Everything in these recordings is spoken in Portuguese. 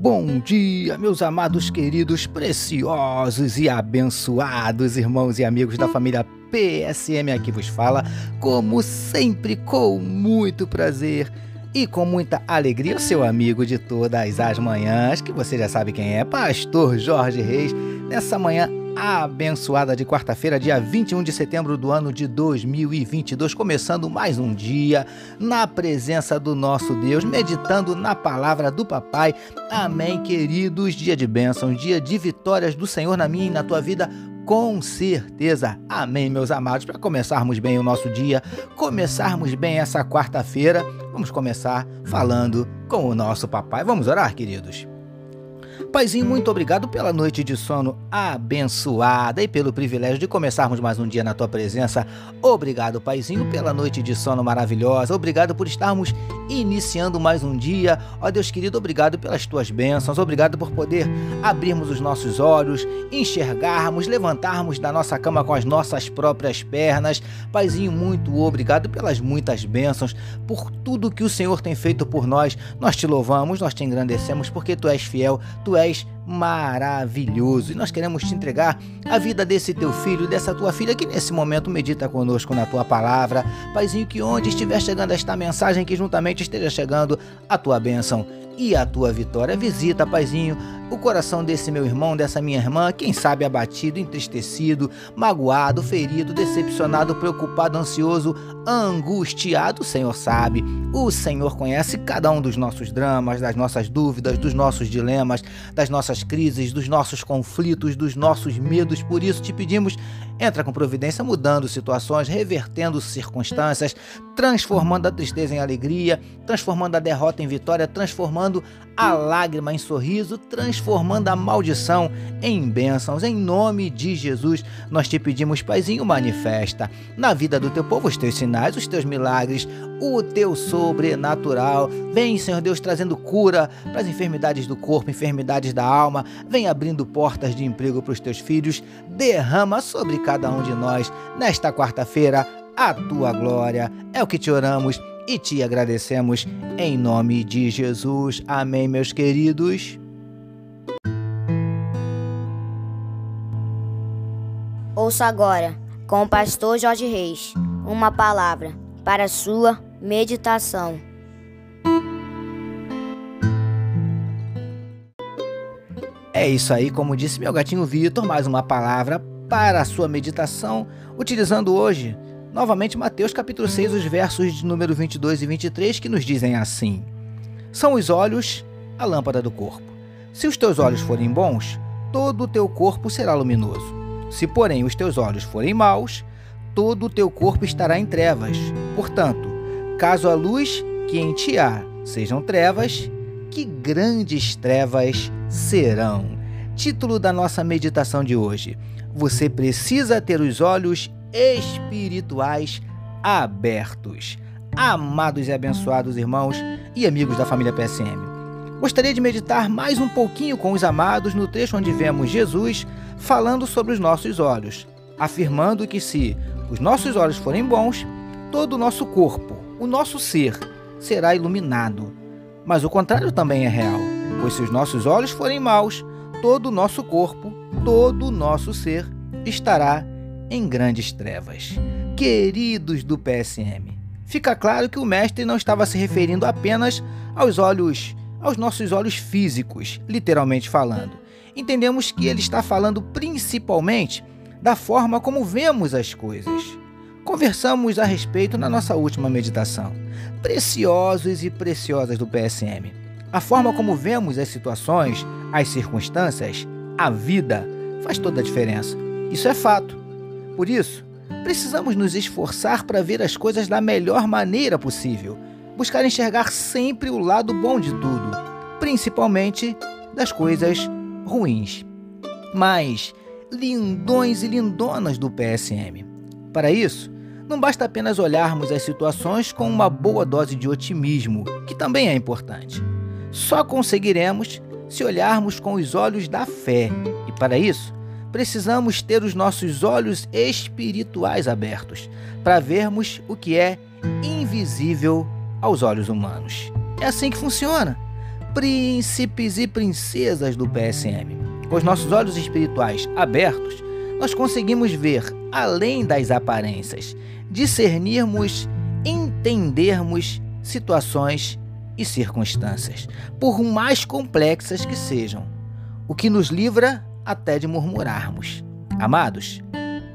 bom dia, meus amados, queridos, preciosos e abençoados irmãos e amigos da família PSM aqui vos fala, como sempre, com muito prazer e com muita alegria, o seu amigo de todas as manhãs, que você já sabe quem é, Pastor Jorge Reis, nessa manhã abençoada de quarta-feira, dia 21 de setembro do ano de 2022, começando mais um dia na presença do nosso Deus, meditando na palavra do Papai. Amém, queridos. Dia de bênçãos, dia de vitórias do Senhor na minha e na tua vida. Com certeza. Amém, meus amados. Para começarmos bem o nosso dia, começarmos bem essa quarta-feira, vamos começar falando com o nosso papai. Vamos orar, queridos? Paizinho, muito obrigado pela noite de sono abençoada e pelo privilégio de começarmos mais um dia na tua presença. Obrigado, Paizinho, pela noite de sono maravilhosa. Obrigado por estarmos iniciando mais um dia. Ó Deus querido, obrigado pelas tuas bênçãos. Obrigado por poder abrirmos os nossos olhos, enxergarmos, levantarmos da nossa cama com as nossas próprias pernas. Paizinho, muito obrigado pelas muitas bênçãos, por tudo que o Senhor tem feito por nós. Nós te louvamos, nós te engrandecemos porque tu és fiel, és maravilhoso. E nós queremos te entregar a vida desse teu filho, dessa tua filha que nesse momento medita conosco na tua palavra. Paizinho, que onde estiver chegando esta mensagem, que juntamente esteja chegando a tua bênção e a tua vitória. Visita, Paizinho, o coração desse meu irmão, dessa minha irmã, quem sabe abatido, entristecido, magoado, ferido, decepcionado, preocupado, ansioso, angustiado, o Senhor sabe. O Senhor conhece cada um dos nossos dramas, das nossas dúvidas, dos nossos dilemas, das nossas crises, dos nossos conflitos, dos nossos medos. Por isso te pedimos, entra com providência, mudando situações, revertendo circunstâncias, transformando a tristeza em alegria, transformando a derrota em vitória, transformando a lágrima em sorriso, transformando a maldição em bênçãos. Em nome de Jesus, nós te pedimos, Paizinho, manifesta na vida do teu povo os teus sinais, os teus milagres, o teu sobrenatural. Vem, Senhor Deus, trazendo cura para as enfermidades do corpo, enfermidades da alma. Vem abrindo portas de emprego para os teus filhos. Derrama sobre cada um de nós nesta quarta-feira a tua glória. É o que te oramos e te agradecemos em nome de Jesus. Amém, meus queridos. Ouça agora, com o pastor Jorge Reis, uma palavra para a sua meditação. É isso aí, como disse meu gatinho Vitor, mais uma palavra para a sua meditação, utilizando hoje novamente Mateus capítulo 6, os versos de número 22 e 23 que nos dizem assim: São os olhos a lâmpada do corpo. Se os teus olhos forem bons, todo o teu corpo será luminoso. Se, porém, os teus olhos forem maus, todo o teu corpo estará em trevas. Portanto, caso a luz que em ti há sejam trevas, que grandes trevas serão. Título da nossa meditação de hoje: Você precisa ter os olhos espirituais abertos. Amados e abençoados irmãos e amigos da família PSM, gostaria de meditar mais um pouquinho com os amados no trecho onde vemos Jesus falando sobre os nossos olhos, afirmando que se os nossos olhos forem bons, todo o nosso corpo, o nosso ser, será iluminado. Mas o contrário também é real, pois se os nossos olhos forem maus, todo o nosso corpo, todo o nosso ser estará em grandes trevas. Queridos do PSM, fica claro que o mestre não estava se referindo apenas aos olhos, aos nossos olhos físicos, literalmente falando. Entendemos que ele está falando principalmente da forma como vemos as coisas. Conversamos a respeito na nossa última meditação. Preciosos e preciosas do PSM. A forma como vemos as situações, as circunstâncias, a vida, faz toda a diferença. Isso é fato. Por isso, precisamos nos esforçar para ver as coisas da melhor maneira possível, buscar enxergar sempre o lado bom de tudo, principalmente das coisas ruins. Mas, lindões e lindonas do PSM. Para isso, não basta apenas olharmos as situações com uma boa dose de otimismo, que também é importante. Só conseguiremos se olharmos com os olhos da fé, e para isso, precisamos ter os nossos olhos espirituais abertos para vermos o que é invisível aos olhos humanos. É assim que funciona. príncipes e princesas do PSM. Com os nossos olhos espirituais abertos, nós conseguimos ver além das aparências, discernirmos, entendermos situações e circunstâncias, por mais complexas que sejam, o que nos livra até de murmurarmos. Amados,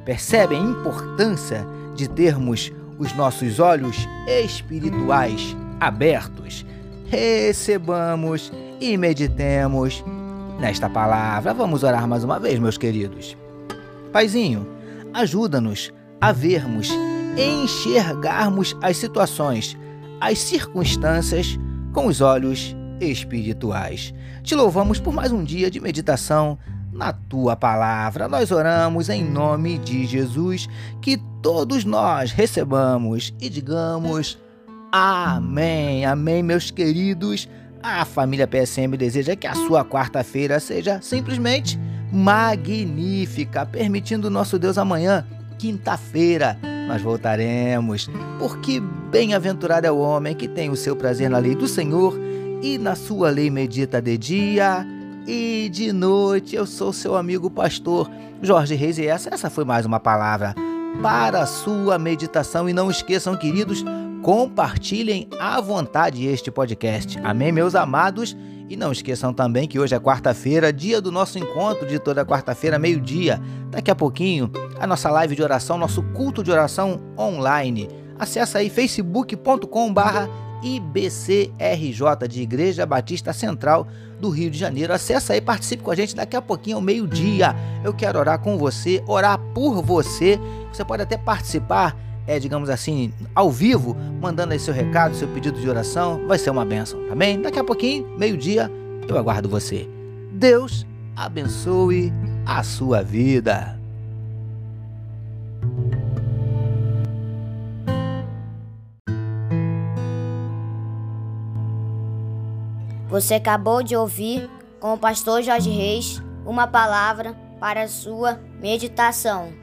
percebem a importância de termos os nossos olhos espirituais abertos? Recebamos e meditemos nesta palavra. Vamos orar mais uma vez, meus queridos. Paizinho, ajuda-nos a vermos, enxergarmos as situações, as circunstâncias com os olhos espirituais. Te louvamos por mais um dia de meditação na tua palavra. Nós oramos em nome de Jesus, que todos nós recebamos e digamos amém. Amém, meus queridos. A família PSM deseja que a sua quarta-feira seja simplesmente magnífica, permitindo nosso Deus amanhã, quinta-feira, nós voltaremos, porque bem-aventurado é o homem que tem o seu prazer na lei do Senhor e na sua lei medita de dia e de noite. Eu sou seu amigo pastor Jorge Reis e essa, essa foi mais uma palavra para a sua meditação. E não esqueçam, queridos, compartilhem à vontade este podcast. Amém, meus amados? E não esqueçam também que hoje é quarta-feira, dia do nosso encontro de toda quarta-feira, meio-dia. Daqui a pouquinho, a nossa live de oração, nosso culto de oração online. Acesse aí facebook.com barra IBCRJ de Igreja Batista Central do Rio de Janeiro. Acesse aí, participe com a gente daqui a pouquinho ao meio-dia. Eu quero orar com você, orar por você. Você pode até participar, é, digamos assim, ao vivo, mandando aí seu recado, seu pedido de oração. Vai ser uma benção, tá bem? Daqui a pouquinho, meio-dia, eu aguardo você. Deus abençoe a sua vida. Você acabou de ouvir com o pastor Jorge Reis uma palavra para a sua meditação.